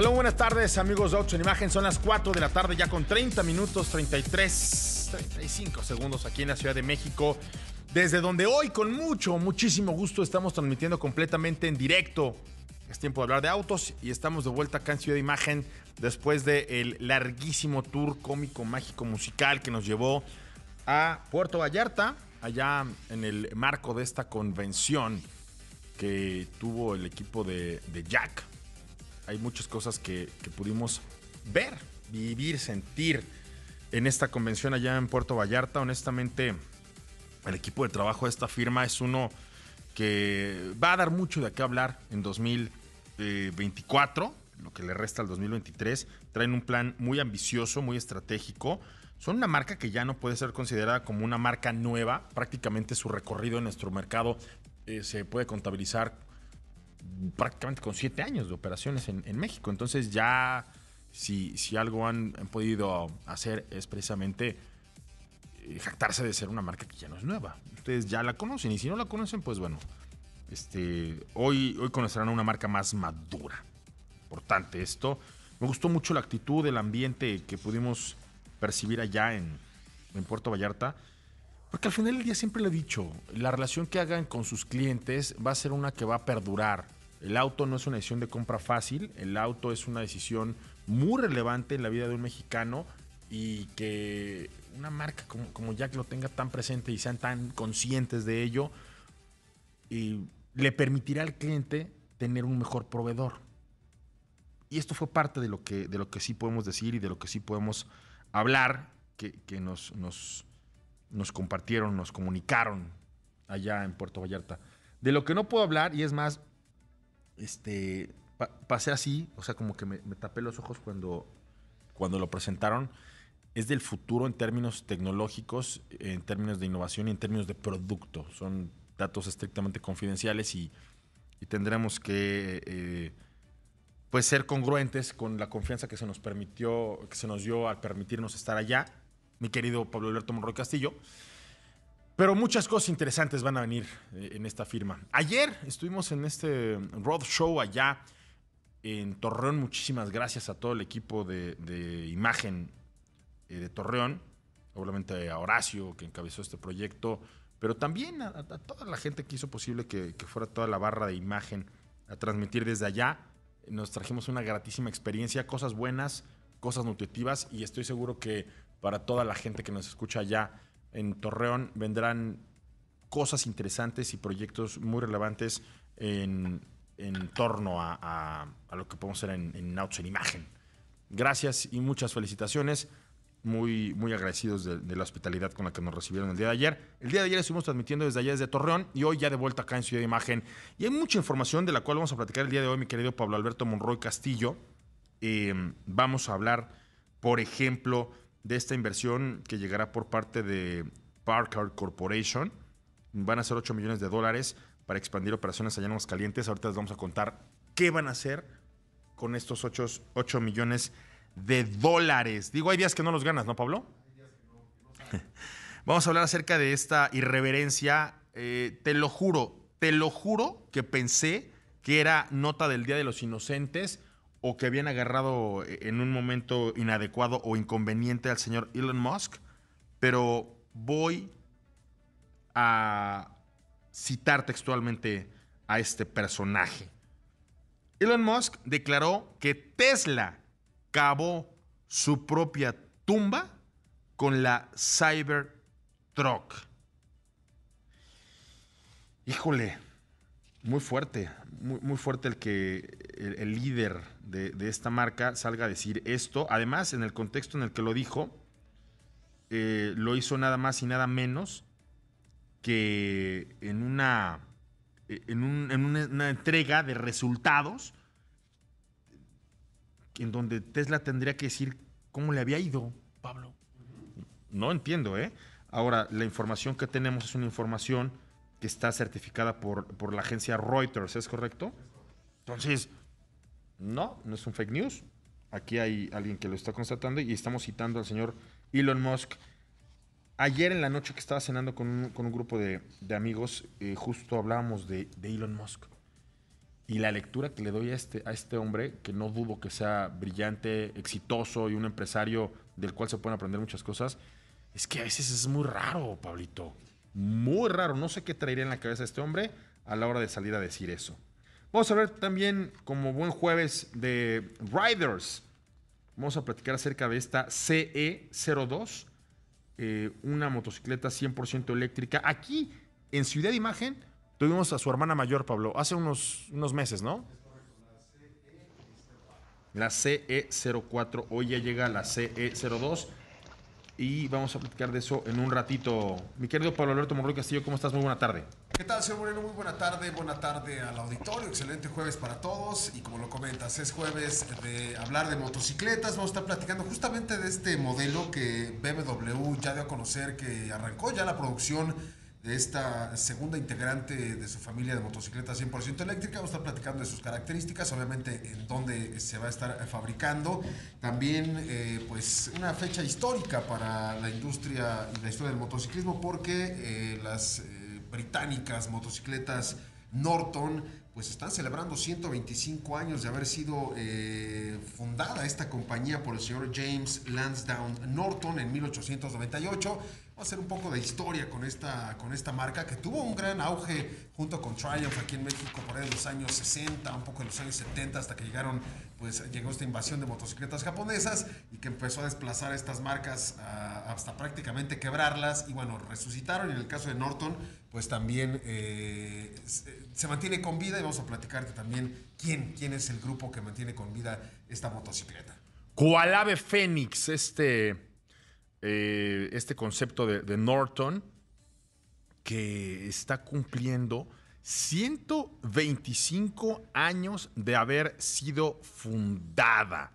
Hola, buenas tardes, amigos de Autos en Imagen. Son las 4 de la tarde, ya con 30 minutos, 33, 35 segundos aquí en la Ciudad de México. Desde donde hoy, con mucho, muchísimo gusto, estamos transmitiendo completamente en directo. Es tiempo de hablar de autos y estamos de vuelta acá en Ciudad de Imagen después del larguísimo tour cómico, mágico, musical que nos llevó a Puerto Vallarta, allá en el marco de esta convención que tuvo el equipo de, de Jack hay muchas cosas que, pudimos ver, vivir, sentir en esta convención allá en Puerto Vallarta. Honestamente, el equipo de trabajo de esta firma es uno que va a dar mucho de qué hablar en 2024, lo que le resta al 2023. Traen un plan muy ambicioso, muy estratégico. Son una marca que ya no puede ser considerada como una marca nueva. Prácticamente su recorrido en nuestro mercado eh, se puede contabilizar prácticamente con siete años de operaciones en, México. Entonces ya si, si algo han, podido hacer es precisamente eh, jactarse de ser una marca que ya no es nueva. Ustedes ya la conocen y si no la conocen, pues bueno, este, hoy, hoy conocerán una marca más madura. Importante esto. Me gustó mucho la actitud, el ambiente que pudimos percibir allá en, en Puerto Vallarta. Porque al final del día siempre le he dicho, la relación que hagan con sus clientes va a ser una que va a perdurar. El auto no es una decisión de compra fácil, el auto es una decisión muy relevante en la vida de un mexicano y que una marca como, Jack lo tenga tan presente y sean tan conscientes de ello, le permitirá al cliente tener un mejor proveedor. Y esto fue parte de lo que, de lo que sí podemos decir y de lo que sí podemos hablar, que, que nos, nos nos compartieron, nos comunicaron allá en Puerto Vallarta. De lo que no puedo hablar, y es más, este, pasé así, o sea, como que me, tapé los ojos cuando, cuando lo presentaron, es del futuro en términos tecnológicos, en términos de innovación y en términos de producto. Son datos estrictamente confidenciales y, tendremos que eh, pues ser congruentes con la confianza que se nos permitió, que se nos dio al permitirnos estar allá mi querido Pablo Alberto Monroy Castillo. Pero muchas cosas interesantes van a venir eh, en esta firma. Ayer estuvimos en este road show allá en Torreón. Muchísimas gracias a todo el equipo de, imagen eh, de Torreón. Obviamente a Horacio, que encabezó este proyecto. Pero también a, toda la gente que hizo posible que, que, fuera toda la barra de imagen a transmitir desde allá. Nos trajimos una gratísima experiencia, cosas buenas, cosas nutritivas y estoy seguro que para toda la gente que nos escucha allá en Torreón. Vendrán cosas interesantes y proyectos muy relevantes en, torno a, lo que podemos hacer en, en Autos en Imagen. Gracias y muchas felicitaciones. Muy, muy agradecidos de, la hospitalidad con la que nos recibieron el día de ayer. El día de ayer estuvimos transmitiendo desde allá, desde Torreón, y hoy ya de vuelta acá en Ciudad de Imagen. Y hay mucha información de la cual vamos a platicar el día de hoy, mi querido Pablo Alberto Monroy Castillo. Eh, vamos a hablar, por ejemplo, de esta inversión que llegará por parte de Parker Corporation. Van a ser 8 millones de dólares para expandir operaciones allá en Calientes. Ahorita les vamos a contar qué van a hacer con estos 8, millones de dólares. Digo, hay días que no los ganas, ¿no, Pablo? Vamos a hablar acerca de esta irreverencia. Eh, te lo juro, te lo juro que pensé que era nota del Día de los Inocentes o que habían agarrado eh, en un momento inadecuado o inconveniente al señor Elon Musk, pero voy a citar textualmente a este personaje. Elon Musk declaró que Tesla cavó su propia tumba con la Cybertruck. Híjole, muy fuerte, muy, fuerte el que el, líder de, esta marca salga a decir esto. Además, en el contexto en el que lo dijo, eh, lo hizo nada más y nada menos que en una, en, una, entrega de resultados en donde Tesla tendría que decir cómo le había ido, Pablo. No entiendo, ¿eh? Ahora, la información que tenemos es una información que está certificada por, por la agencia Reuters, ¿es correcto? Entonces, no, no es un fake news. Aquí hay alguien que lo está constatando y estamos citando al señor Elon Musk. Ayer en la noche que estaba cenando con un, grupo de, amigos, eh, justo hablábamos de, Elon Musk. Y la lectura que le doy a este, a este hombre, que no dudo que sea brillante, exitoso y un empresario del cual se pueden aprender muchas cosas, es que a veces es muy raro, Pablito. Muy raro. No sé qué traería en la cabeza este hombre a la hora de salir a decir eso. Vamos a ver también, como buen jueves de Riders, vamos a platicar acerca de esta CE02, eh, una motocicleta 100% eléctrica. Aquí, en Ciudad Imagen, tuvimos a su hermana mayor, Pablo, hace unos, unos meses, ¿no? La CE04, hoy ya llega la CE02 y vamos a platicar de eso en un ratito. Mi querido Pablo Alberto Morroy Castillo, ¿cómo estás? Muy buena tarde. ¿Qué tal, señor Moreno? Muy buena tarde, buena tarde al auditorio, excelente jueves para todos y como lo comentas, es jueves de hablar de motocicletas, vamos a estar platicando justamente de este modelo que BMW ya dio a conocer que arrancó ya la producción de esta segunda integrante de su familia de motocicletas 100% eléctrica. Vamos a estar platicando de sus características, obviamente en dónde se va a estar fabricando. También, eh, pues, una fecha histórica para la industria y la historia del motociclismo, porque eh, las eh, británicas motocicletas Norton pues están celebrando 125 años de haber sido fundada esta compañía por el señor James Lansdowne Norton en 1898 a hacer un poco de historia con esta, con esta marca que tuvo un gran auge junto con Triumph aquí en México por ahí en los años 60, un poco en los años 70 hasta que llegaron, pues llegó esta invasión de motocicletas japonesas y que empezó a desplazar estas marcas hasta prácticamente quebrarlas y bueno, resucitaron y en el caso de Norton pues también eh, se mantiene con vida y vamos a platicarte también quién, quién es el grupo que mantiene con vida esta motocicleta. ¿Cuál ave Fénix, este eh, este concepto de, Norton que está cumpliendo 125 años de haber sido fundada.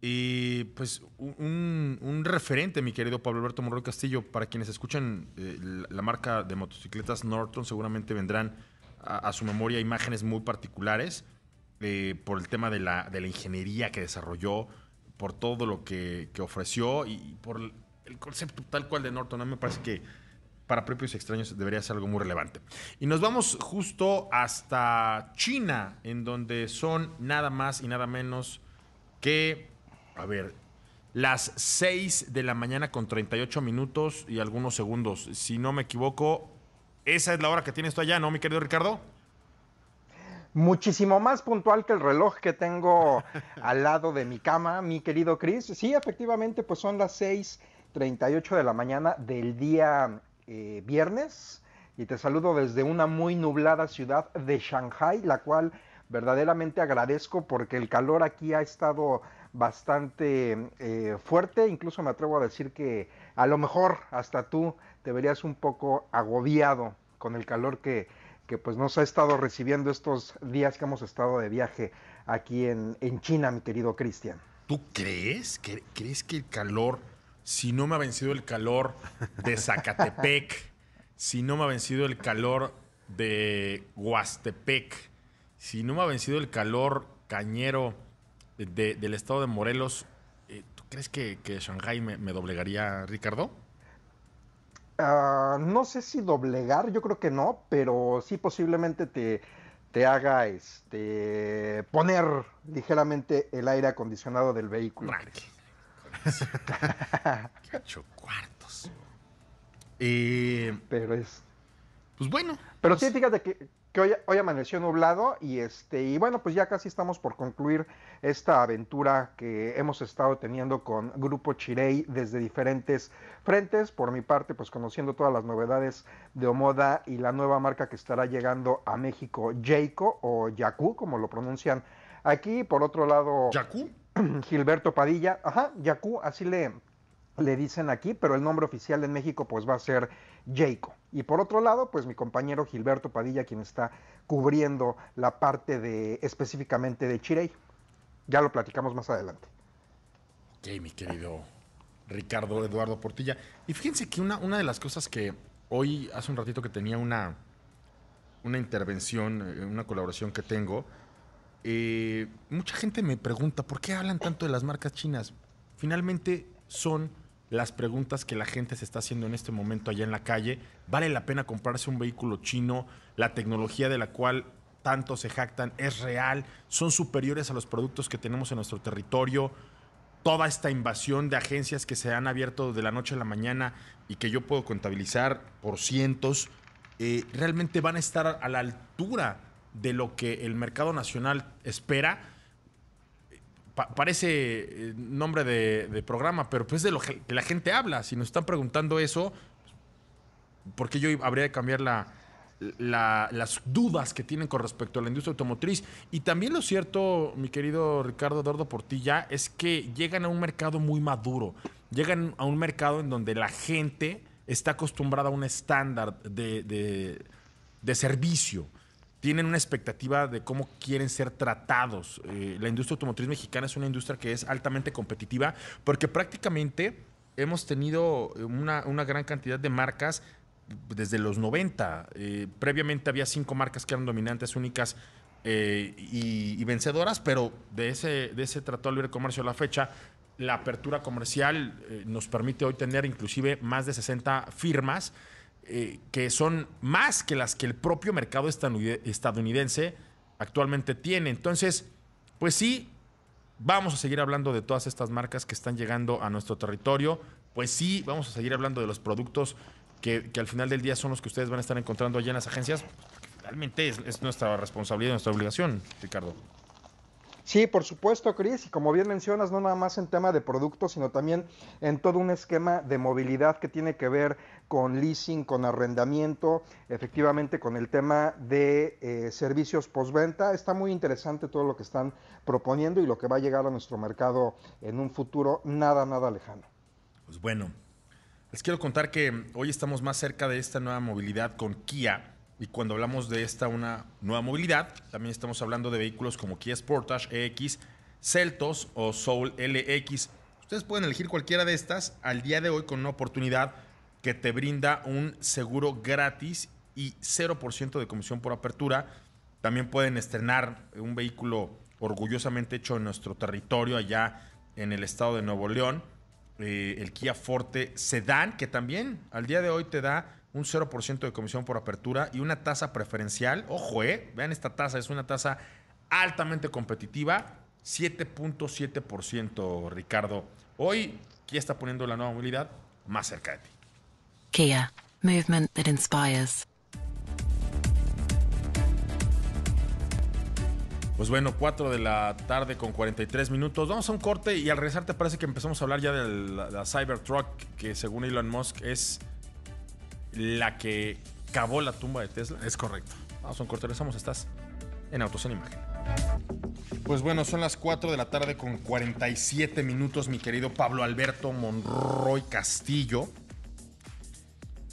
Y pues un, referente, mi querido Pablo Alberto Morro Castillo, para quienes escuchan eh, la, marca de motocicletas Norton, seguramente vendrán a, su memoria imágenes muy particulares eh, por el tema de la, de la ingeniería que desarrolló, por todo lo que, ofreció y por el concepto tal cual de Norton. A mí me parece que para propios extraños debería ser algo muy relevante. Y nos vamos justo hasta China, en donde son nada más y nada menos que, a ver, las 6 de la mañana con 38 minutos y algunos segundos. Si no me equivoco, esa es la hora que tienes tú allá, ¿no, mi querido Ricardo? Muchísimo más puntual que el reloj que tengo al lado de mi cama, mi querido Chris. Sí, efectivamente, pues son las 6:38 de la mañana del día eh, viernes. Y te saludo desde una muy nublada ciudad de Shanghai, la cual verdaderamente agradezco porque el calor aquí ha estado bastante eh, fuerte. Incluso me atrevo a decir que a lo mejor hasta tú te verías un poco agobiado con el calor que que pues nos ha estado recibiendo estos días que hemos estado de viaje aquí en, China, mi querido Cristian. ¿Tú crees? ¿Crees que el calor, si no me ha vencido el calor de Zacatepec, si no me ha vencido el calor de Huastepec, si no me ha vencido el calor cañero del estado de Morelos, eh, ¿tú crees que, que Shanghai me, me doblegaría, Ricardo? Ah, no sé si doblegar, yo creo que no, pero sí posiblemente te, te haga este poner ligeramente el aire acondicionado del vehículo. ocho cuartos. Eh, pero es. Pues bueno. Pero sí, pues fíjate que, que hoy, hoy, amaneció nublado y este y bueno pues ya casi estamos por concluir esta aventura que hemos estado teniendo con Grupo Chirei desde diferentes frentes. Por mi parte pues conociendo todas las novedades de Omoda y la nueva marca que estará llegando a México Jayco o Yaku como lo pronuncian aquí. Por otro lado Yaku Gilberto Padilla ajá Yaku así le le dicen aquí, pero el nombre oficial en México pues va a ser Jayco. Y por otro lado, pues mi compañero Gilberto Padilla, quien está cubriendo la parte de específicamente de Chirey. Ya lo platicamos más adelante. Ok, mi querido Ricardo Eduardo Portilla. Y fíjense que una, una de las cosas que hoy, hace un ratito que tenía una, una intervención, eh, una colaboración que tengo, eh, mucha gente me pregunta, ¿por qué hablan tanto de las marcas chinas? Finalmente son las preguntas que la gente se está haciendo en este momento allá en la calle. ¿Vale la pena comprarse un vehículo chino? La tecnología de la cual tanto se jactan es real, son superiores a los productos que tenemos en nuestro territorio. Toda esta invasión de agencias que se han abierto de la noche a la mañana y que yo puedo contabilizar por cientos, eh, realmente van a estar a la altura de lo que el mercado nacional espera. Pa- parece eh, nombre de, programa, pero pues de lo que la gente habla. Si nos están preguntando eso, ¿por qué yo habría de cambiar la, la- las dudas que tienen con respecto a la industria automotriz? Y también lo cierto, mi querido Ricardo Eduardo Portilla, es que llegan a un mercado muy maduro. Llegan a un mercado en donde la gente está acostumbrada a un estándar de, de- de servicio. Tienen una expectativa de cómo quieren ser tratados. Eh, la industria automotriz mexicana es una industria que es altamente competitiva porque prácticamente hemos tenido una, gran cantidad de marcas desde los 90. Eh, previamente había cinco marcas que eran dominantes, únicas eh, y, vencedoras, pero de ese, de ese Tratado de Libre Comercio a la fecha, la apertura comercial nos permite hoy tener inclusive más de 60 firmas eh, que son más que las que el propio mercado estadounid- estadounidense actualmente tiene. Entonces, pues sí, vamos a seguir hablando de todas estas marcas que están llegando a nuestro territorio. Pues sí, vamos a seguir hablando de los productos que, al final del día son los que ustedes van a estar encontrando allá en las agencias. porque Finalmente es, es nuestra responsabilidad, nuestra obligación, Ricardo. Sí, por supuesto, Cris, y como bien mencionas, no nada más en tema de productos, sino también en todo un esquema de movilidad que tiene que ver con leasing, con arrendamiento, efectivamente con el tema de eh, servicios postventa. Está muy interesante todo lo que están proponiendo y lo que va a llegar a nuestro mercado en un futuro nada, nada lejano. Pues bueno, les quiero contar que hoy estamos más cerca de esta nueva movilidad con Kia. Y cuando hablamos de esta una nueva movilidad, también estamos hablando de vehículos como Kia Sportage EX, Celtos o Soul LX. Ustedes pueden elegir cualquiera de estas al día de hoy con una oportunidad que te brinda un seguro gratis y 0% de comisión por apertura. También pueden estrenar un vehículo orgullosamente hecho en nuestro territorio allá en el estado de Nuevo León eh, el Kia Forte Sedan, que también al día de hoy te da un 0% de comisión por apertura y una tasa preferencial. Ojo, eh, vean esta tasa, es una tasa altamente competitiva, 7.7%, Ricardo. Hoy Kia está poniendo la nueva movilidad más cerca de ti. Kia, movement that inspires. Pues bueno, 4 de la tarde con 43 minutos. Vamos a un corte y al regresar te parece que empezamos a hablar ya de la, la Cybertruck, que según Elon Musk es la que cavó la tumba de Tesla. Es correcto. Vamos a un corte, regresamos, estás en Autos en Imagen. Pues bueno, son las 4 de la tarde con 47 minutos, mi querido Pablo Alberto Monroy Castillo.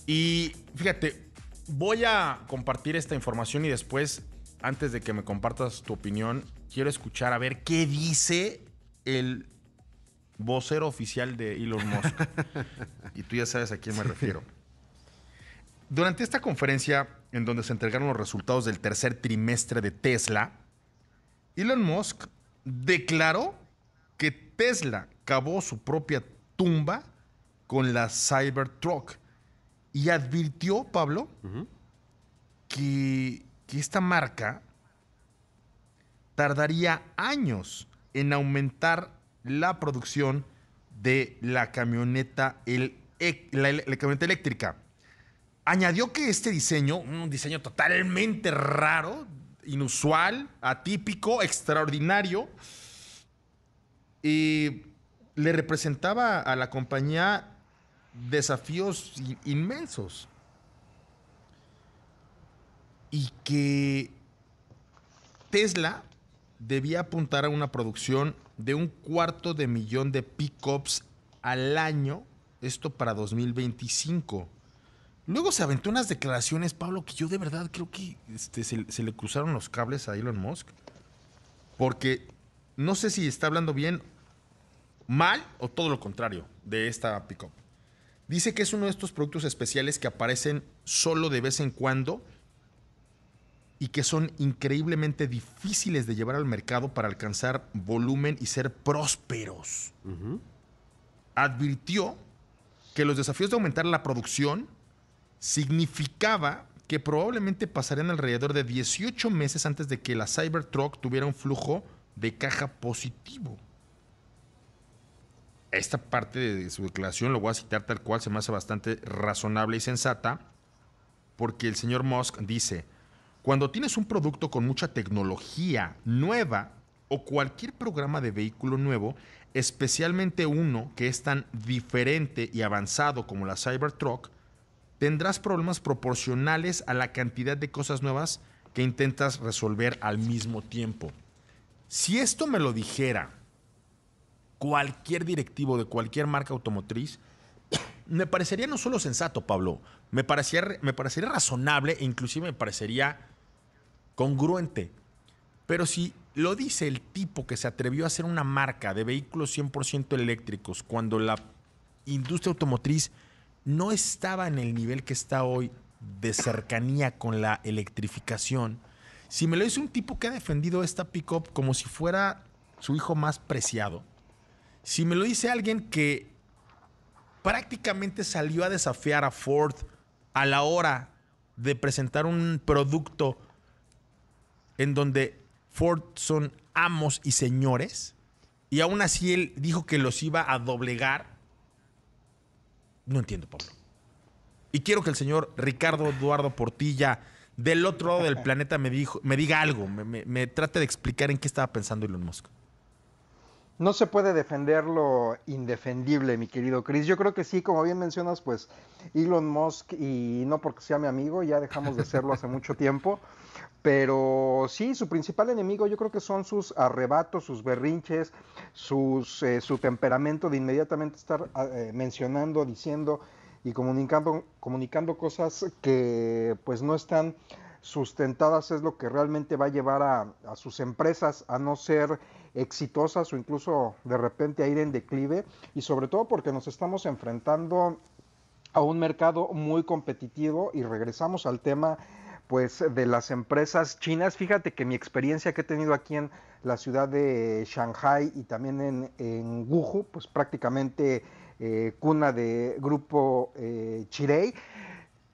Y fíjate, voy a compartir esta información y después, antes de que me compartas tu opinión, quiero escuchar a ver qué dice el vocero oficial de Elon Musk. y tú ya sabes a quién me refiero. Durante esta conferencia, en donde se entregaron los resultados del tercer trimestre de Tesla, Elon Musk declaró que Tesla cavó su propia tumba con la Cybertruck y advirtió, Pablo, que, que esta marca tardaría años en aumentar la producción de la camioneta, el- la- la camioneta eléctrica. Añadió que este diseño, un diseño totalmente raro, inusual, atípico, extraordinario, y le representaba a la compañía desafíos in- inmensos. Y que Tesla debía apuntar a una producción de un cuarto de millón de pickups al año, esto para 2025. Luego se aventó unas declaraciones, Pablo, que yo de verdad creo que este, se, se le cruzaron los cables a Elon Musk. Porque no sé si está hablando bien, mal o todo lo contrario de esta pickup. Dice que es uno de estos productos especiales que aparecen solo de vez en cuando y que son increíblemente difíciles de llevar al mercado para alcanzar volumen y ser prósperos. Advirtió que los desafíos de aumentar la producción significaba que probablemente pasarían alrededor de 18 meses antes de que la Cybertruck tuviera un flujo de caja positivo. Esta parte de su declaración lo voy a citar tal cual, se me hace bastante razonable y sensata, porque el señor Musk dice, cuando tienes un producto con mucha tecnología nueva o cualquier programa de vehículo nuevo, especialmente uno que es tan diferente y avanzado como la Cybertruck, tendrás problemas proporcionales a la cantidad de cosas nuevas que intentas resolver al mismo tiempo. Si esto me lo dijera cualquier directivo de cualquier marca automotriz, me parecería no solo sensato, Pablo, me parecería, me parecería razonable e inclusive me parecería congruente. Pero si lo dice el tipo que se atrevió a hacer una marca de vehículos 100% eléctricos cuando la industria automotriz no estaba en el nivel que está hoy de cercanía con la electrificación, si me lo dice un tipo que ha defendido esta pickup como si fuera su hijo más preciado, si me lo dice alguien que prácticamente salió a desafiar a Ford a la hora de presentar un producto en donde Ford son amos y señores, y aún así él dijo que los iba a doblegar, no entiendo, Pablo. Y quiero que el señor Ricardo Eduardo Portilla, del otro lado del planeta, me, dijo, me diga algo, me, trate de explicar en qué estaba pensando Elon Musk. No se puede defender lo indefendible, mi querido Chris. Yo creo que sí, como bien mencionas, pues Elon Musk, y no porque sea mi amigo, ya dejamos de serlo hace mucho tiempo, pero sí, su principal enemigo yo creo que son sus arrebatos, sus berrinches, sus, eh, su temperamento de inmediatamente estar eh, mencionando, diciendo y comunicando, comunicando cosas que pues no están sustentadas, es lo que realmente va a llevar a sus empresas a no ser exitosas o incluso de repente a ir en declive y sobre todo porque nos estamos enfrentando a un mercado muy competitivo y regresamos al tema pues de las empresas chinas. Fíjate que mi experiencia que he tenido aquí en la ciudad de Shanghai y también en, en Wuhu, pues prácticamente eh, cuna de grupo eh, Chirei,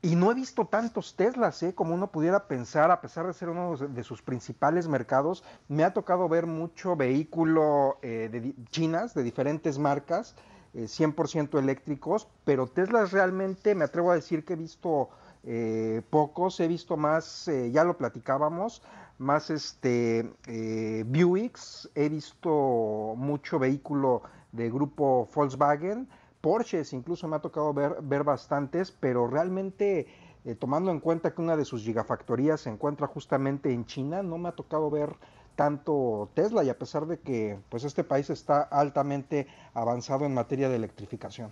y no he visto tantos Teslas, ¿eh? como uno pudiera pensar, a pesar de ser uno de sus principales mercados. Me ha tocado ver mucho vehículo eh, de chinas, de diferentes marcas, eh, 100% eléctricos, pero Teslas realmente me atrevo a decir que he visto eh, pocos, he visto más, eh, ya lo platicábamos, más este eh, Buicks, he visto mucho vehículo de grupo Volkswagen Porsches incluso me ha tocado ver, ver bastantes, pero realmente eh, tomando en cuenta que una de sus gigafactorías se encuentra justamente en China, no me ha tocado ver tanto Tesla y a pesar de que pues este país está altamente avanzado en materia de electrificación.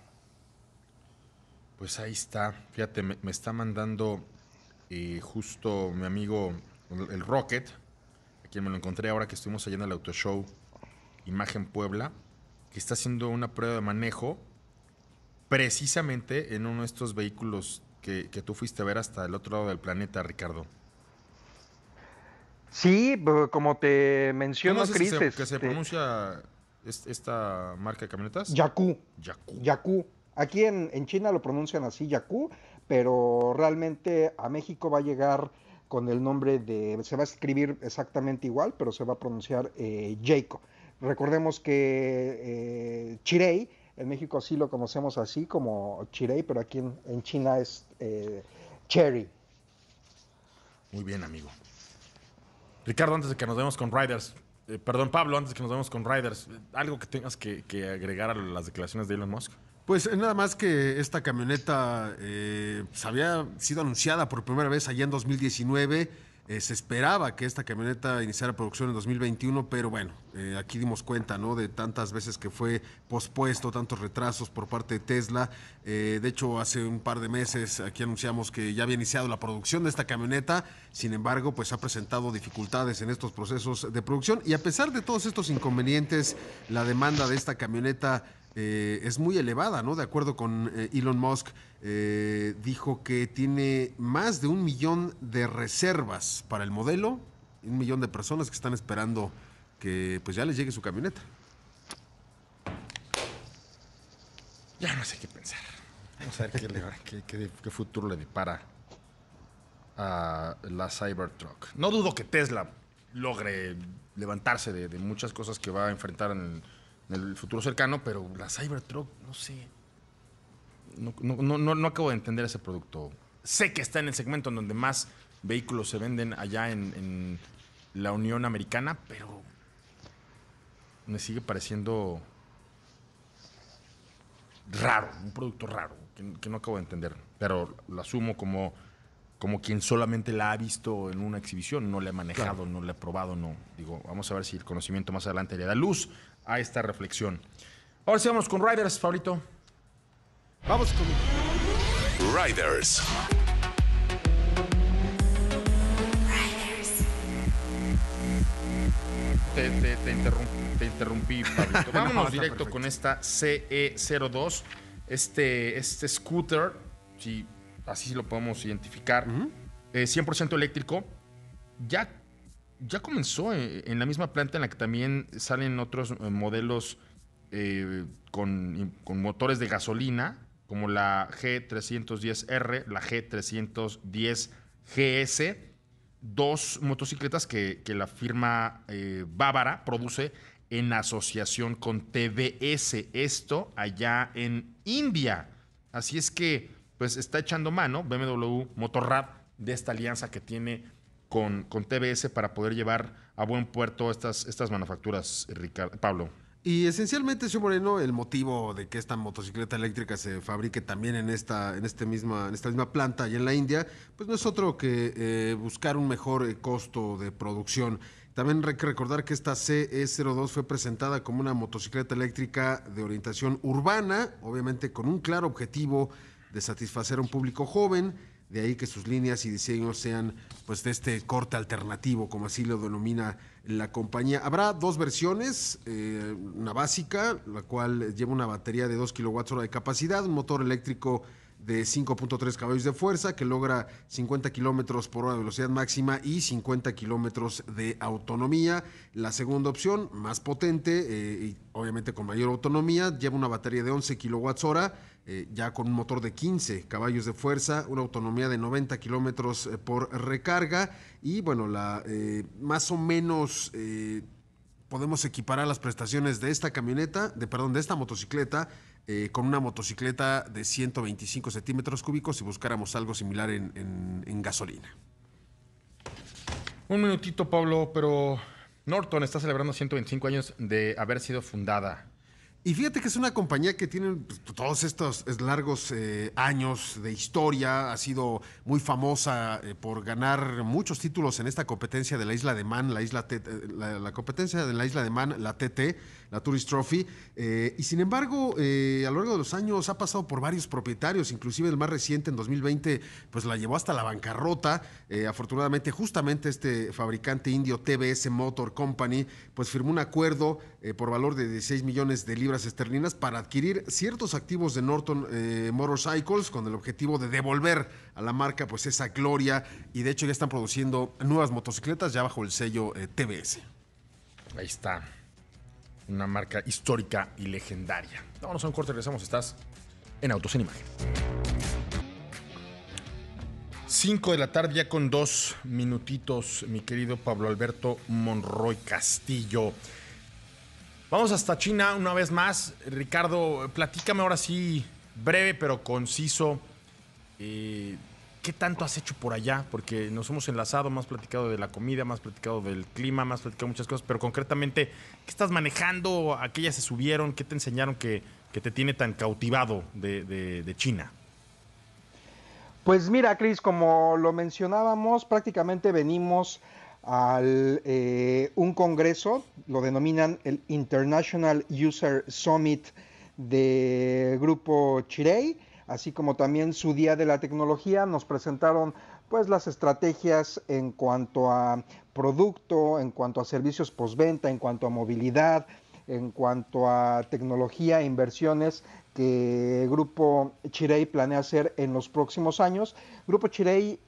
Pues ahí está, fíjate, me, me está mandando eh, justo mi amigo el, Rocket, a quien me lo encontré ahora que estuvimos allá en el Auto Show Imagen Puebla, que está haciendo una prueba de manejo precisamente en uno de estos vehículos que, que, tú fuiste a ver hasta el otro lado del planeta, Ricardo. Sí, como te menciono, Cris. Este... que se pronuncia esta marca de camionetas? Yaku. Yaku. Yaku. Aquí en, en, China lo pronuncian así, Yaku, pero realmente a México va a llegar con el nombre de, se va a escribir exactamente igual, pero se va a pronunciar eh. Recordemos que eh, Chirei en México sí lo conocemos así como chirei, pero aquí en, en China es eh, cherry. Muy bien, amigo. Ricardo, antes de que nos vemos con Riders, eh, perdón, Pablo, antes de que nos vemos con Riders, ¿algo que tengas que, que, agregar a las declaraciones de Elon Musk? Pues nada más que esta camioneta eh, había sido anunciada por primera vez allá en 2019 eh, se esperaba que esta camioneta iniciara producción en 2021, pero bueno, eh, aquí dimos cuenta ¿no? de tantas veces que fue pospuesto, tantos retrasos por parte de Tesla. Eh, de hecho, hace un par de meses aquí anunciamos que ya había iniciado la producción de esta camioneta, sin embargo, pues ha presentado dificultades en estos procesos de producción y a pesar de todos estos inconvenientes, la demanda de esta camioneta eh, es muy elevada, ¿no? De acuerdo con eh, Elon Musk, eh, dijo que tiene más de un millón de reservas para el modelo, un millón de personas que están esperando que pues ya les llegue su camioneta. Ya no sé qué pensar. Vamos a ver qué, futuro le depara a la Cybertruck. No dudo que Tesla logre levantarse de, de muchas cosas que va a enfrentar en el, en el futuro cercano, pero la Cybertruck, no sé. No, no, no, no- acabo de entender ese producto. Sé que está en el segmento en donde más vehículos se venden allá en, en la Unión Americana, pero me sigue pareciendo raro, un producto raro, que, que no acabo de entender. Pero lo asumo como, como quien solamente la ha visto en una exhibición, no la he manejado, no la he probado, no. Digo, vamos a ver si el conocimiento más adelante le da luz a esta reflexión. Ahora sí vamos con Riders, favorito. Vamos con Riders. Te, te- te interrumpí, te interrumpí, Pablito. Vámonos directo con esta CE02. Este, este scooter, si así lo podemos identificar, eh, 100% eléctrico. Ya, ya comenzó eh, en la misma planta en la que también salen otros eh, modelos eh, con, motores de gasolina, como la G310R, la G310GS dos motocicletas que, la firma eh, bávara produce en asociación con TVS, esto allá en India. Así es que, pues está echando mano BMW Motorrad de esta alianza que tiene con, con TVS para poder llevar a buen puerto estas, estas manufacturas, Pablo. Y esencialmente, señor Moreno, el motivo de que esta motocicleta eléctrica se fabrique también en esta, en este misma, en esta misma planta y en la India, pues no es otro que eh, buscar un mejor eh, costo de producción. También hay que recordar que esta CE02 fue presentada como una motocicleta eléctrica de orientación urbana, obviamente con un claro objetivo de satisfacer a un público joven, de ahí que sus líneas y diseños sean pues de este corte alternativo, como así lo denomina la compañía. Habrá dos versiones, eh, una básica, la cual lleva una batería de 2 kWh de capacidad, un motor eléctrico de 5.3 caballos de fuerza que logra 50 kilómetros por hora de velocidad máxima y 50 kilómetros de autonomía. La segunda opción, más potente eh, y obviamente con mayor autonomía, lleva una batería de 11 kilowatts hora, eh, ya con un motor de 15 caballos de fuerza, una autonomía de 90 kilómetros eh, por recarga y bueno, la más o menos podemos equiparar las prestaciones de esta camioneta, de perdón, de esta motocicleta eh, con una motocicleta de 125 centímetros cúbicos y buscáramos algo similar en, en- en gasolina. Un minutito, Pablo, pero Norton está celebrando 125 años de haber sido fundada. Y fíjate que es una compañía que tiene pues, todos estos es, largos eh, años de historia, ha sido muy famosa eh, por ganar muchos títulos en esta competencia de la isla de Man, la, isla T- la, la competencia de la isla de Man, la TT, la Tourist Trophy, eh, y sin embargo eh, a lo largo de los años ha pasado por varios propietarios, inclusive el más reciente en 2020 pues la llevó hasta la bancarrota, Eh, afortunadamente justamente este fabricante indio TBS Motor Company pues firmó un acuerdo por valor de 16 millones de libras esterlinas para adquirir ciertos activos de Norton Motorcycles con el objetivo de devolver a la marca pues esa gloria y de hecho ya están produciendo nuevas motocicletas ya bajo el sello TBS. Ahí está. Una marca histórica y legendaria. Vámonos a un corte, regresamos. Estás en Autos en Imagen. 5 de la tarde, ya con dos minutitos, mi querido Pablo Alberto Monroy Castillo. Vamos hasta China una vez más. Ricardo, platícame ahora sí, breve pero conciso. eh, ¿Qué tanto has hecho por allá? Porque nos hemos enlazado, más platicado de la comida, más platicado del clima, más platicado muchas cosas, pero concretamente, ¿qué estás manejando? ¿A qué ya se subieron? ¿Qué te enseñaron que, te tiene tan cautivado de China? Pues mira, Cris, como lo mencionábamos, prácticamente venimos al eh, un congreso, lo denominan el International User Summit de Grupo Chirey, así como también su Día de la Tecnología. Nos presentaron pues las estrategias en cuanto a producto, en cuanto a servicios postventa, en cuanto a movilidad, en cuanto a tecnología e inversiones que Grupo Chirey planea hacer en los próximos años. Grupo Chirey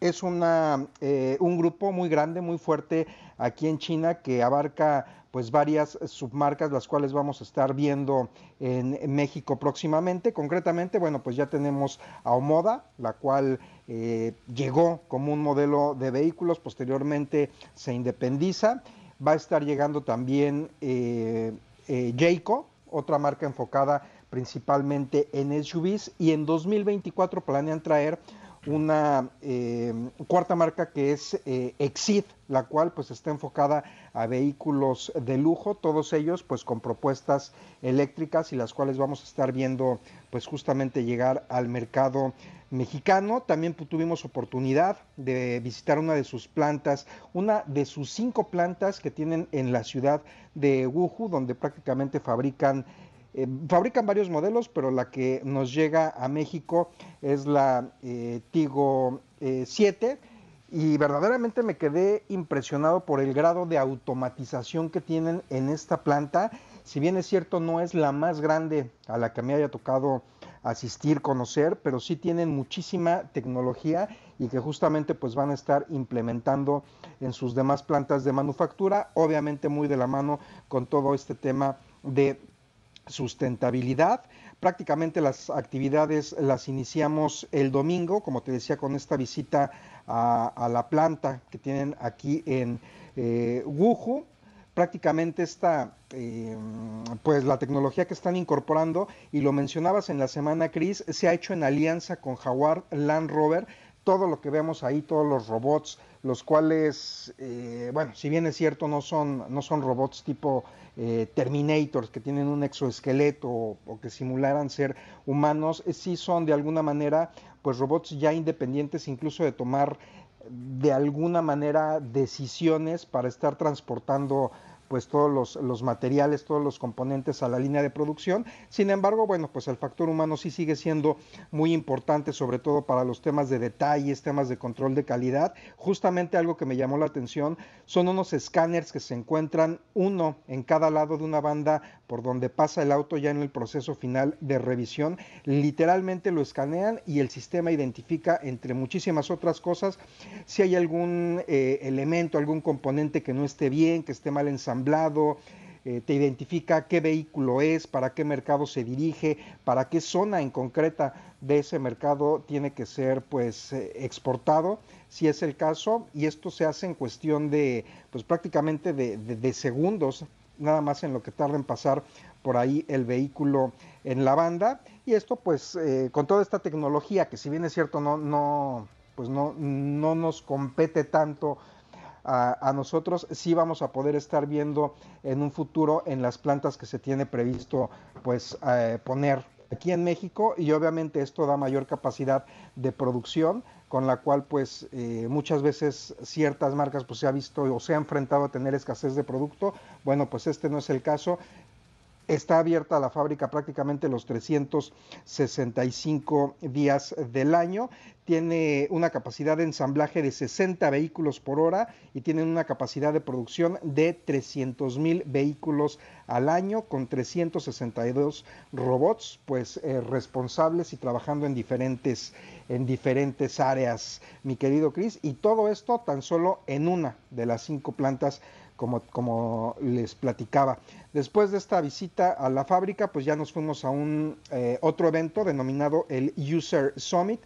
es una, eh, un grupo muy grande, muy fuerte aquí en China que abarca pues varias submarcas las cuales vamos a estar viendo en México próximamente. Concretamente, bueno, pues ya tenemos a Omoda, la cual eh, llegó como un modelo de vehículos, posteriormente se independiza. Va a estar llegando también eh, eh, Jayco, otra marca enfocada principalmente en SUVs, y en 2024 planean traer una eh, cuarta marca que es eh, Exit, la cual pues está enfocada a vehículos de lujo, todos ellos pues con propuestas eléctricas y las cuales vamos a estar viendo pues justamente llegar al mercado mexicano. También tuvimos oportunidad de visitar una de sus plantas, una de sus cinco plantas que tienen en la ciudad de Wuhu, donde prácticamente fabrican eh, fabrican varios modelos, pero la que nos llega a México es la eh, Tigo 7 eh, y verdaderamente me quedé impresionado por el grado de automatización que tienen en esta planta. Si bien es cierto, no es la más grande a la que me haya tocado asistir, conocer, pero sí tienen muchísima tecnología y que justamente pues van a estar implementando en sus demás plantas de manufactura, obviamente muy de la mano con todo este tema de sustentabilidad. Prácticamente las actividades las iniciamos el domingo, como te decía, con esta visita a, la planta que tienen aquí en eh, Wuhu. Prácticamente esta, eh, pues la tecnología que están incorporando, y lo mencionabas en la semana, Chris, se ha hecho en alianza con Jaguar Land Rover. Todo lo que vemos ahí, todos los robots, los cuales, eh, bueno, si bien es cierto, no son, no son robots tipo eh, Terminators que tienen un exoesqueleto o, que simularan ser humanos, eh, sí son de alguna manera pues robots ya independientes incluso de tomar de alguna manera decisiones para estar transportando pues todos los, los, materiales, todos los componentes a la línea de producción. Sin embargo, bueno, pues el factor humano sí sigue siendo muy importante, sobre todo para los temas de detalles, temas de control de calidad. Justamente algo que me llamó la atención son unos escáneres que se encuentran uno en cada lado de una banda por donde pasa el auto ya en el proceso final de revisión. Literalmente lo escanean y el sistema identifica, entre muchísimas otras cosas, si hay algún eh, elemento, algún componente que no esté bien, que esté mal ensamblado, eh, te identifica qué vehículo es, para qué mercado se dirige, para qué zona en concreta de ese mercado tiene que ser pues eh, exportado, si es el caso, y esto se hace en cuestión de pues prácticamente de segundos nada más en lo que tarda en pasar por ahí el vehículo en la banda. Y esto pues eh, con toda esta tecnología que si bien es cierto no, no, pues no, no nos compete tanto a, nosotros, sí vamos a poder estar viendo en un futuro en las plantas que se tiene previsto pues eh, poner aquí en México y obviamente esto da mayor capacidad de producción con la cual pues eh, muchas veces ciertas marcas pues se ha visto o se ha enfrentado a tener escasez de producto. Bueno, pues este no es el caso. Está abierta la fábrica prácticamente los 365 días del año. Tiene una capacidad de ensamblaje de 60 vehículos por hora y tiene una capacidad de producción de 300 mil vehículos al año con 362 robots pues eh, responsables y trabajando en diferentes, en diferentes áreas, mi querido Chris. Y todo esto tan solo en una de las cinco plantas como, les platicaba. Después de esta visita a la fábrica, pues ya nos fuimos a un eh, otro evento denominado el User Summit,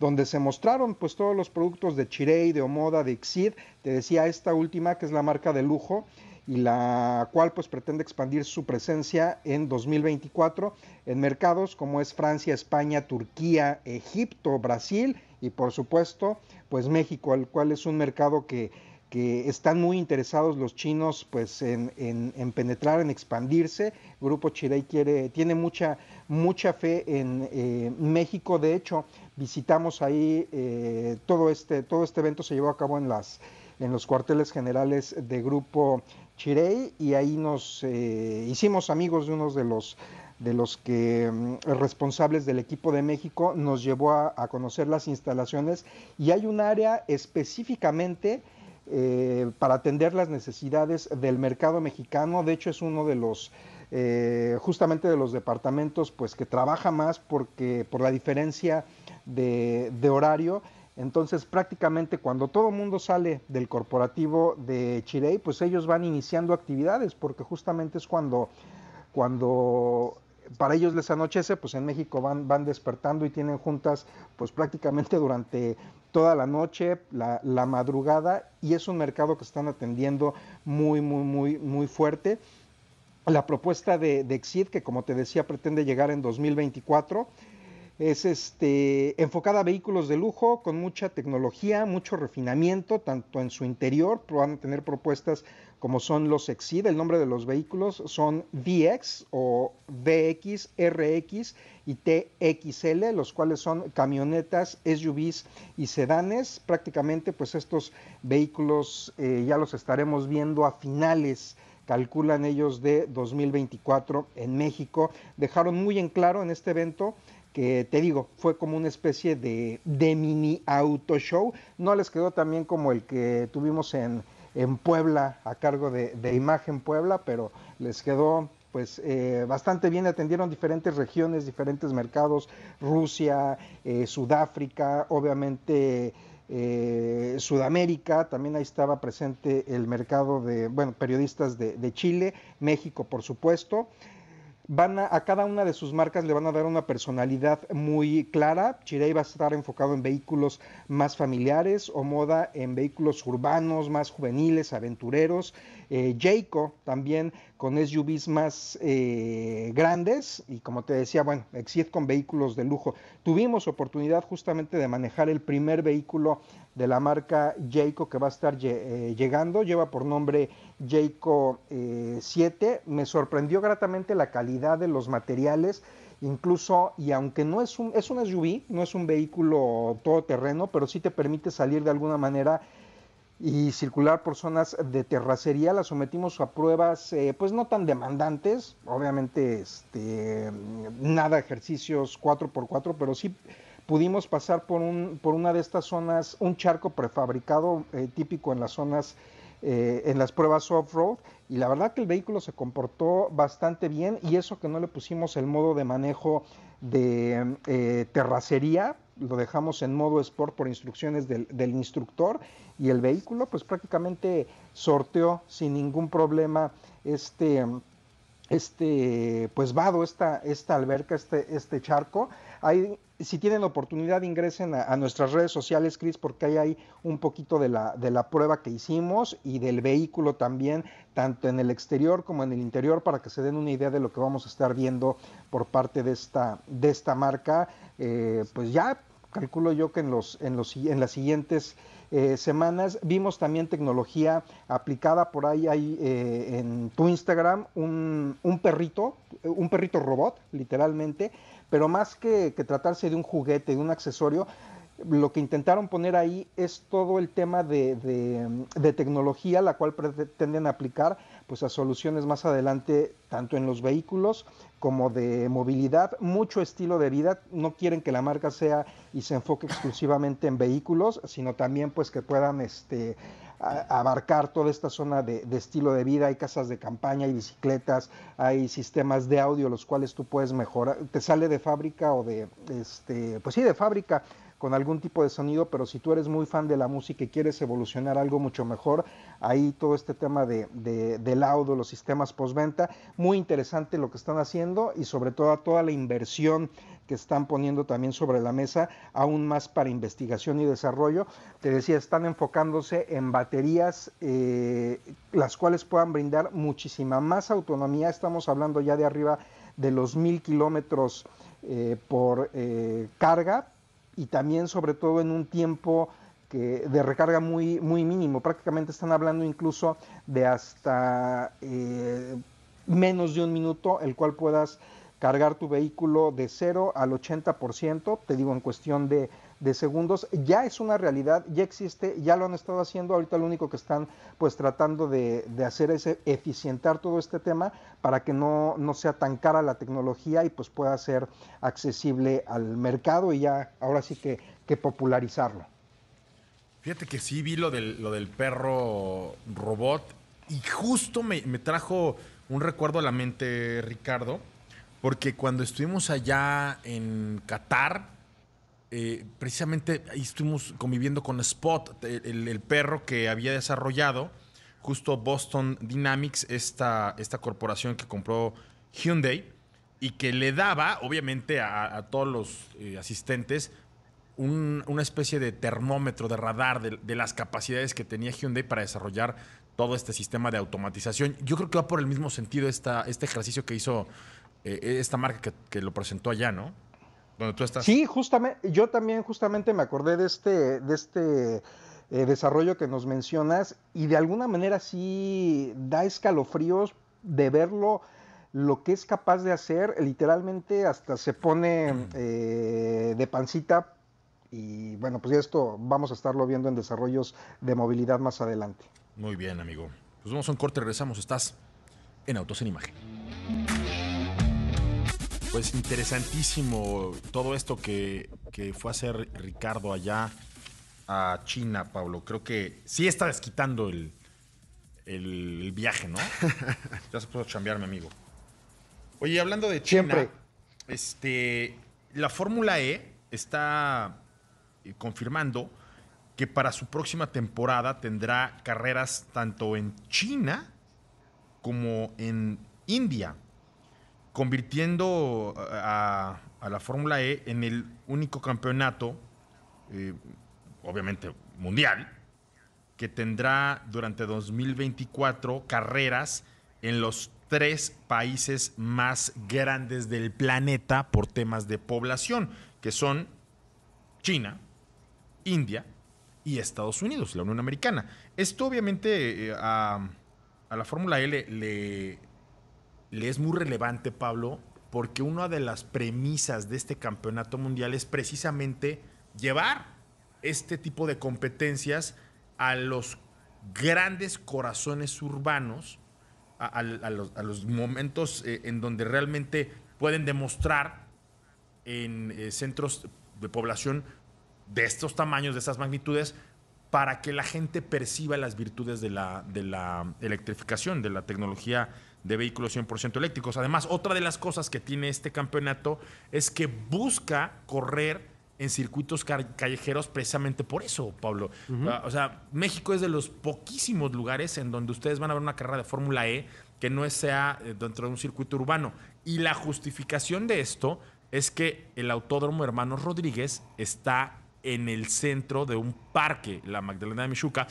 donde se mostraron pues todos los productos de Chirei, de Omoda, de Exid, te decía esta última que es la marca de lujo y la cual pues pretende expandir su presencia en 2024 en mercados como es Francia, España, Turquía, Egipto, Brasil y por supuesto pues México, el cual es un mercado que que están muy interesados los chinos pues en, penetrar, en expandirse. Grupo Chirey quiere, tiene mucha, mucha fe en eh, México. De hecho, visitamos ahí eh, todo este, todo este evento se llevó a cabo en las en los cuarteles generales de Grupo Chirey y ahí nos eh, hicimos amigos de unos de los de los que mm, responsables del equipo de México nos llevó a, a conocer las instalaciones y hay un área específicamente eh, para atender las necesidades del mercado mexicano. De hecho, es uno de los, eh, justamente de los departamentos, pues que trabaja más porque por la diferencia de, horario. Entonces, prácticamente cuando todo mundo sale del corporativo de Chile, pues ellos van iniciando actividades, porque justamente es cuando, cuando para ellos les anochece, pues en México van, van despertando y tienen juntas, pues prácticamente durante toda la noche, la, la madrugada, y es un mercado que están atendiendo muy, muy, muy, muy fuerte. La propuesta de, de Exit, que como te decía, pretende llegar en 2024 es este, enfocada a vehículos de lujo con mucha tecnología, mucho refinamiento, tanto en su interior, van a tener propuestas como son los Exceed, el nombre de los vehículos son VX o VX, RX y TXL, los cuales son camionetas, SUVs y sedanes. Prácticamente pues estos vehículos eh, ya los estaremos viendo a finales calculan ellos de 2024 en México. Dejaron muy en claro en este evento que te digo, fue como una especie de, de mini auto show. No les quedó también como el que tuvimos en, en Puebla, a cargo de, de, Imagen Puebla, pero les quedó pues eh, bastante bien, atendieron diferentes regiones, diferentes mercados, Rusia, eh, Sudáfrica, obviamente eh, Sudamérica, también ahí estaba presente el mercado de, bueno, periodistas de, de Chile, México por supuesto van a, a, cada una de sus marcas le van a dar una personalidad muy clara. Chirei va a estar enfocado en vehículos más familiares o moda en vehículos urbanos, más juveniles, aventureros. Eh, Jayco también con SUVs más eh, grandes y como te decía, bueno, Exit con vehículos de lujo. Tuvimos oportunidad justamente de manejar el primer vehículo de la marca Jayco que va a estar eh, llegando, lleva por nombre Jayco 7. Eh, Me sorprendió gratamente la calidad de los materiales, incluso, y aunque no es un, es un SUV, no es un vehículo todoterreno, pero sí te permite salir de alguna manera y circular por zonas de terracería. La sometimos a pruebas, eh, pues no tan demandantes, obviamente este, nada ejercicios 4x4, pero sí pudimos pasar por, un, por una de estas zonas, un charco prefabricado eh, típico en las zonas, eh, en las pruebas off-road, y la verdad que el vehículo se comportó bastante bien, y eso que no le pusimos el modo de manejo de eh, terracería, lo dejamos en modo sport por instrucciones del, del, instructor, y el vehículo pues prácticamente sorteó sin ningún problema este este pues vado esta, esta alberca, este, este charco. Hay si tienen la oportunidad, ingresen a, nuestras redes sociales, Cris, porque ahí hay un poquito de la, de la prueba que hicimos y del vehículo también, tanto en el exterior como en el interior, para que se den una idea de lo que vamos a estar viendo por parte de esta, de esta marca. Eh, pues ya calculo yo que en, los, en, los, en las siguientes eh, semanas vimos también tecnología aplicada por ahí, hay eh, en tu Instagram un, un perrito, un perrito robot, literalmente, pero más que, tratarse de un juguete, de un accesorio, lo que intentaron poner ahí es todo el tema de, tecnología, la cual pretenden aplicar pues, a soluciones más adelante, tanto en los vehículos como de movilidad, mucho estilo de vida. No quieren que la marca sea y se enfoque exclusivamente en vehículos, sino también pues, que puedan este, abarcar toda esta zona de, de, estilo de vida. Hay casas de campaña, hay bicicletas, hay sistemas de audio, los cuales tú puedes mejorar. Te sale de fábrica o de, este, pues sí, de fábrica con algún tipo de sonido, pero si tú eres muy fan de la música y quieres evolucionar algo mucho mejor, ahí todo este tema de, de, del audio, los sistemas postventa, muy interesante lo que están haciendo y sobre todo toda la inversión que están poniendo también sobre la mesa, aún más para investigación y desarrollo. Te decía, están enfocándose en baterías, eh, las cuales puedan brindar muchísima más autonomía. Estamos hablando ya de arriba de los mil kilómetros eh, por eh, carga y también sobre todo en un tiempo que de recarga muy, muy mínimo. Prácticamente están hablando incluso de hasta eh, menos de un minuto, el cual puedas cargar tu vehículo de 0 al 80%, te digo en cuestión de, de, segundos, ya es una realidad, ya existe, ya lo han estado haciendo, ahorita lo único que están pues tratando de, de hacer es eficientar todo este tema para que no, no, sea tan cara la tecnología y pues pueda ser accesible al mercado y ya ahora sí que, que popularizarlo. Fíjate que sí vi lo del, lo del perro robot y justo me, me trajo un recuerdo a la mente, Ricardo, porque cuando estuvimos allá en Qatar, eh, precisamente ahí estuvimos conviviendo con Spot, el, perro que había desarrollado justo Boston Dynamics, esta, esta corporación que compró Hyundai y que le daba, obviamente, a, todos los eh, asistentes un- una especie de termómetro, de radar de, las capacidades que tenía Hyundai para desarrollar todo este sistema de automatización. Yo creo que va por el mismo sentido este ejercicio que hizo eh, esta marca que, que lo presentó allá, ¿no? Donde tú estás. Sí, justamente, yo también justamente me acordé de este, de este eh, desarrollo que nos mencionas y de alguna manera sí da escalofríos de verlo, lo que es capaz de hacer, literalmente hasta se pone eh, de pancita y bueno, pues ya esto vamos a estarlo viendo en desarrollos de movilidad más adelante. Muy bien, amigo. Pues vamos a un corte, regresamos. Estás en Autos en Imagen. Pues interesantísimo todo esto que, que fue a hacer Ricardo allá a China, Pablo. Creo que sí está desquitando el, el- el viaje, ¿no? ya se pudo chambear, mi amigo. Oye, hablando de China, Siempre. este, la Fórmula E está eh, confirmando que para su próxima temporada tendrá carreras tanto en China como en India, convirtiendo a, la Fórmula E en el único campeonato, eh, obviamente mundial, que tendrá durante 2024 carreras en los tres países más grandes del planeta por temas de población, que son China, India y Estados Unidos, la Unión Americana. Esto obviamente eh, a, a la Fórmula E le, le- es muy relevante, Pablo, porque una de las premisas de este campeonato mundial es precisamente llevar este tipo de competencias a los grandes corazones urbanos, a los momentos eh, en donde realmente pueden demostrar en eh, centros de población de estos tamaños, de estas magnitudes, para que la gente perciba las virtudes de la, de la electrificación, de la tecnología de vehículos 100% eléctricos. Además, otra de las cosas que tiene este campeonato es que busca correr en circuitos ca- callejeros precisamente por eso, Pablo. Ah, O sea, México es de los poquísimos lugares en donde ustedes van a ver una carrera de Fórmula E que no sea eh, dentro de un circuito urbano. Y la justificación de esto es que el Autódromo Hermanos Rodríguez está en el centro de un parque, la Magdalena de Michuca.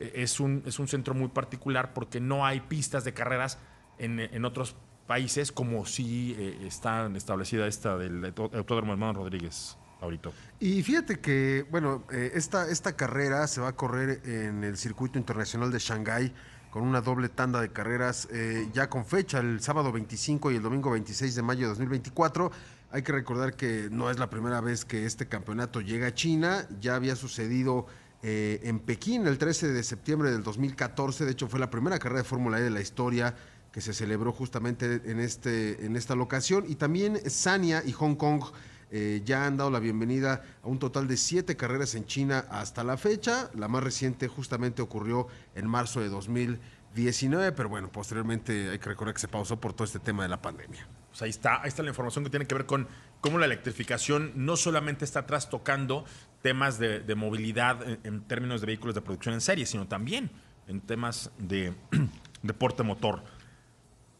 Eh, Es un, es un centro muy particular porque no hay pistas de carreras en, otros países como si está establecida esta del Autódromo Hermanos Rodríguez ahorita. Y fíjate que, bueno, eh, esta, esta carrera se va a correr en el circuito internacional de Shanghái con una doble tanda de carreras eh, ya con fecha, el sábado 25 y el domingo 26 de mayo de 2024. Hay que recordar que no es la primera vez que este campeonato llega a China, ya había sucedido eh, en Pekín el 13 de septiembre del 2014, de hecho fue la primera carrera de Fórmula E de la historia que se celebró justamente en, este, en esta locación. Y también Sanya y Hong Kong eh, ya han dado la bienvenida a un total de siete carreras en China hasta la fecha. La más reciente justamente ocurrió en marzo de 2019, pero bueno, posteriormente hay que recordar que se pausó por todo este tema de la pandemia. Pues ahí está, ahí está la información que tiene que ver con cómo la electrificación no solamente está trastocando temas de, de movilidad en, en términos de vehículos de producción en serie, sino también en temas de deporte motor.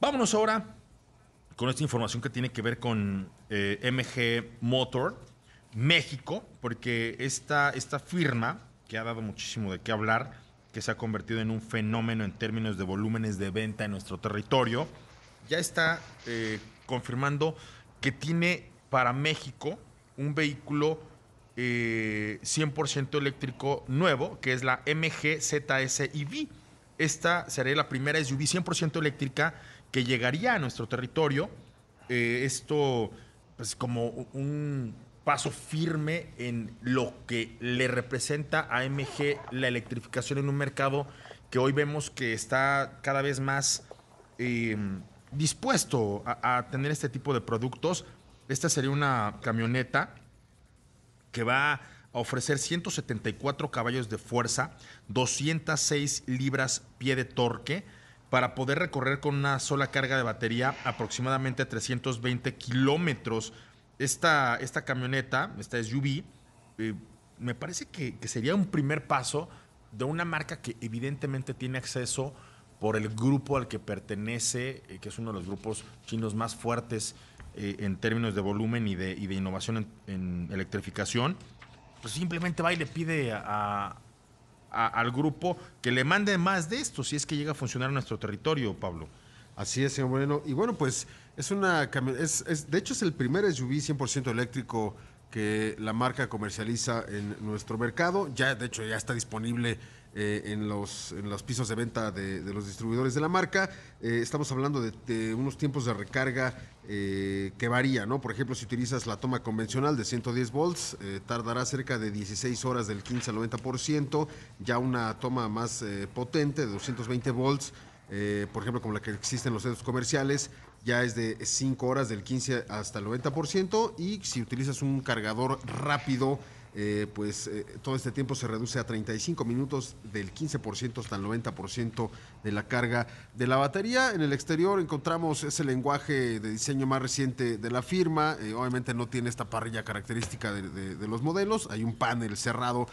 Vámonos ahora con esta información que tiene que ver con eh, MG Motor México, porque esta, esta firma, que ha dado muchísimo de qué hablar, que se ha convertido en un fenómeno en términos de volúmenes de venta en nuestro territorio, ya está eh, confirmando que tiene para México un vehículo eh, 100% eléctrico nuevo, que es la MG ZS EV. Esta sería la primera SUV 100% eléctrica que llegaría a nuestro territorio. Eh, esto, pues, como un paso firme en lo que le representa a MG la electrificación en un mercado que hoy vemos que está cada vez más eh, dispuesto a tener este tipo de productos. Esta sería una camioneta que va a ofrecer 174 caballos de fuerza, 206 libras pie de torque, para poder recorrer con una sola carga de batería aproximadamente 320 kilómetros. Esta, esta camioneta, esta SUV, eh, me parece que, sería un primer paso de una marca que evidentemente tiene acceso por el grupo al que pertenece, eh, que es uno de los grupos chinos más fuertes eh, en términos de volumen y de, y de innovación en, en electrificación, pues simplemente va y le pide a- a- al grupo que le mande más de esto, si es que llega a funcionar en nuestro territorio, Pablo. Así es, señor Moreno. Y bueno, pues es una es, es- de hecho es el primer SUV 100% eléctrico que la marca comercializa en nuestro mercado. Ya, de hecho, ya está disponible eh, en, los, en los pisos de venta de, los distribuidores de la marca. Eh, estamos hablando de, unos tiempos de recarga eh, que varía, ¿no? Por ejemplo, si utilizas la toma convencional de 110 volts, tardará cerca de 16 horas del 15 al 90%. Ya una toma más potente de 220 volts por ejemplo, como la que existe en los centros comerciales, ya es de 5 horas del 15 hasta el 90%, y si utilizas un cargador rápido, eh, pues eh, todo este tiempo se reduce a 35 minutos del 15% hasta el 90% de la carga de la batería. En el exterior encontramos ese lenguaje de diseño más reciente de la firma, eh, obviamente no tiene esta parrilla característica de, los modelos, hay un panel cerrado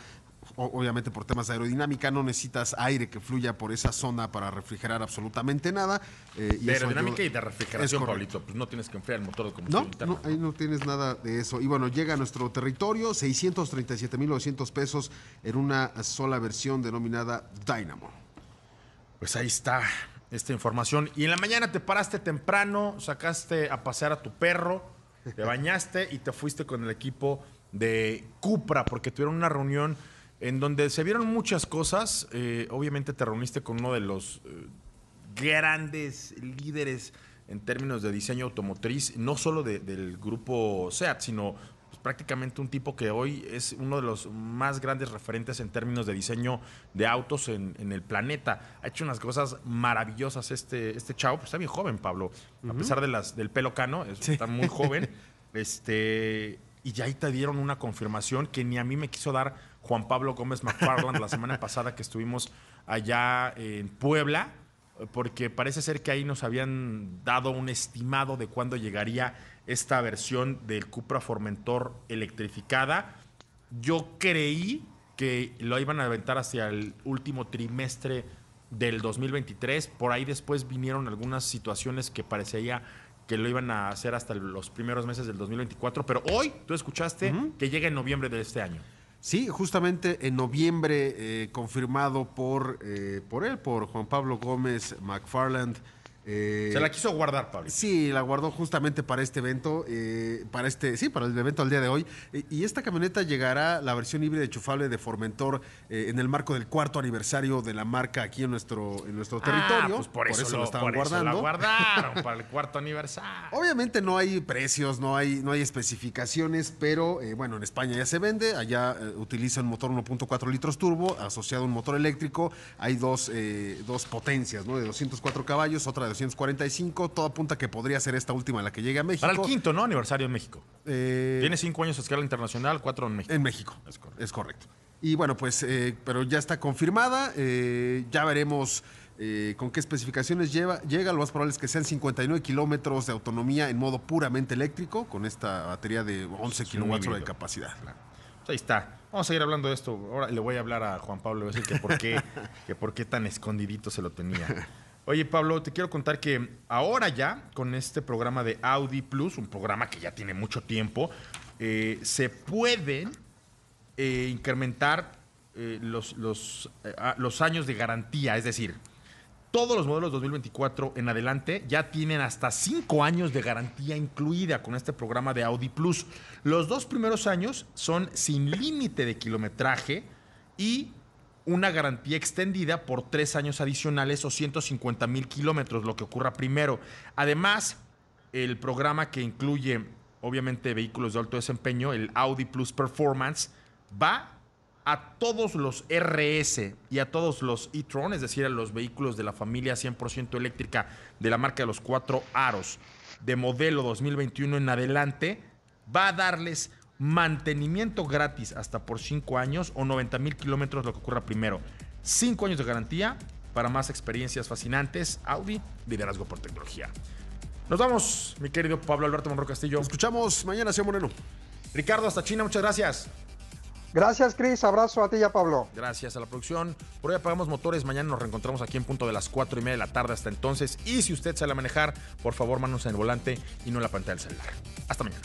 obviamente por temas de aerodinámica, no necesitas aire que fluya por esa zona para refrigerar absolutamente nada. eh, y De aerodinámica ayuda- y de refrigeración. Pablito. Pues no tienes que enfriar el motor de No, combustión interna. no, ahí no tienes nada de eso. Y bueno, llega a nuestro territorio 637.900 pesos en una sola versión denominada Dynamo. Pues ahí está esta información. Y en la mañana te paraste temprano, sacaste a pasear a tu perro, te bañaste y te fuiste con el equipo de Cupra porque tuvieron una reunión en donde se vieron muchas cosas. Eh, obviamente te reuniste con uno de los eh, grandes líderes en términos de diseño automotriz, no solo de- del grupo SEAT, sino pues, prácticamente un tipo que hoy es uno de los más grandes referentes en términos de diseño de autos en, en el planeta. Ha hecho unas cosas maravillosas este, este chavo, pues está bien joven, Pablo, a pesar de las, del pelo cano, es- está muy joven. Este, y ya ahí te dieron una confirmación que ni a mí me quiso dar Juan Pablo Gómez McFarland la semana pasada que estuvimos allá en Puebla, porque parece ser que ahí nos habían dado un estimado de cuándo llegaría esta versión del Cupra Formentor electrificada. Yo creí que lo iban a aventar hacia el último trimestre del 2023. Por ahí después vinieron algunas situaciones que parecía que lo iban a hacer hasta los primeros meses del 2024. Pero hoy tú escuchaste que llega en noviembre de este año. Sí, justamente en noviembre, eh, confirmado por, eh, por él, por Juan Pablo Gómez McFarland. Eh, Se la quiso guardar, Pablo. Sí, la guardó justamente para este evento, eh, para este, sí, para el evento al día de hoy. Eh, y esta camioneta llegará, la versión híbrida enchufable de Formentor, eh, en el marco del cuarto aniversario de la marca aquí en nuestro, en nuestro territorio. Ah, pues por, eso, lo, estaban por eso la guardando. guardaron para el cuarto aniversario. Obviamente no hay precios, no hay, no hay especificaciones, pero bueno, en España ya se vende, allá utiliza un motor 1.4 litros turbo asociado a un motor eléctrico, hay dos, dos potencias, ¿no? De 204 caballos, otra de 245, todo apunta que podría ser esta última la que llegue a México. Para el quinto, ¿no? Aniversario en México. Eh, Tiene cinco años a escala internacional, cuatro en México. en México, Es correcto. es correcto. Y bueno, pues, eh, pero ya está confirmada, eh, ya veremos con qué especificaciones lleva, llega, lo más probable es que sean 59 kilómetros de autonomía en modo puramente eléctrico, con esta batería de 11 Es un kilowatts de capacidad. Pues ahí está. Vamos a seguir hablando de esto. Ahora le voy a hablar a Juan Pablo, decir que por qué, que por qué tan escondidito se lo tenía. Oye, Pablo, te quiero contar que ahora ya, con este programa de Audi Plus, un programa que ya tiene mucho tiempo, eh, se pueden eh, incrementar eh, los, los, años de garantía. Es decir, todos los modelos 2024 en adelante ya tienen hasta 5 años de garantía incluida con este programa de Audi Plus. Los dos primeros años son sin límite de kilometraje y una garantía extendida por tres años adicionales o 150 mil kilómetros, lo que ocurra primero. Además, el programa que incluye, obviamente, vehículos de alto desempeño, el Audi Plus Performance, va a todos los RS y a todos los e-tron, es decir, a los vehículos de la familia 100% eléctrica de la marca de los cuatro aros de modelo 2021 en adelante, va a darles mantenimiento gratis hasta por 5 años o 90 mil kilómetros, lo que ocurra primero. 5 años de garantía para más experiencias fascinantes. Audi, liderazgo por tecnología. Nos vamos, mi querido Pablo Alberto Monro Castillo. Nos escuchamos mañana, señor Moreno. Ricardo, hasta China, muchas gracias. Gracias, Cris. Abrazo a ti y a Pablo. Gracias a la producción. Por hoy apagamos motores. Mañana nos reencontramos aquí en punto de las 4 y media de la tarde hasta entonces. Y si usted sale a manejar, por favor, manos en el volante y no en la pantalla del celular. Hasta mañana.